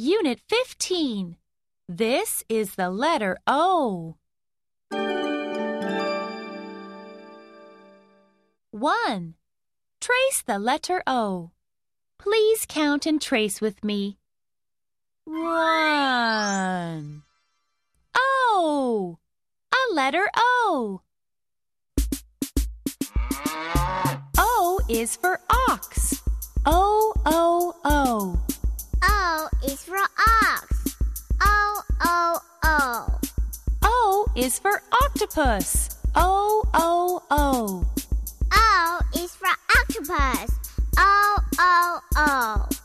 Unit 15. This is the letter O. 1. Trace the letter O. Please count and trace with me. 1. O. A letter O. O is for ox. Is for ox. O, O, O. O is for octopus. O, O, O. O is for octopus. O, O, O.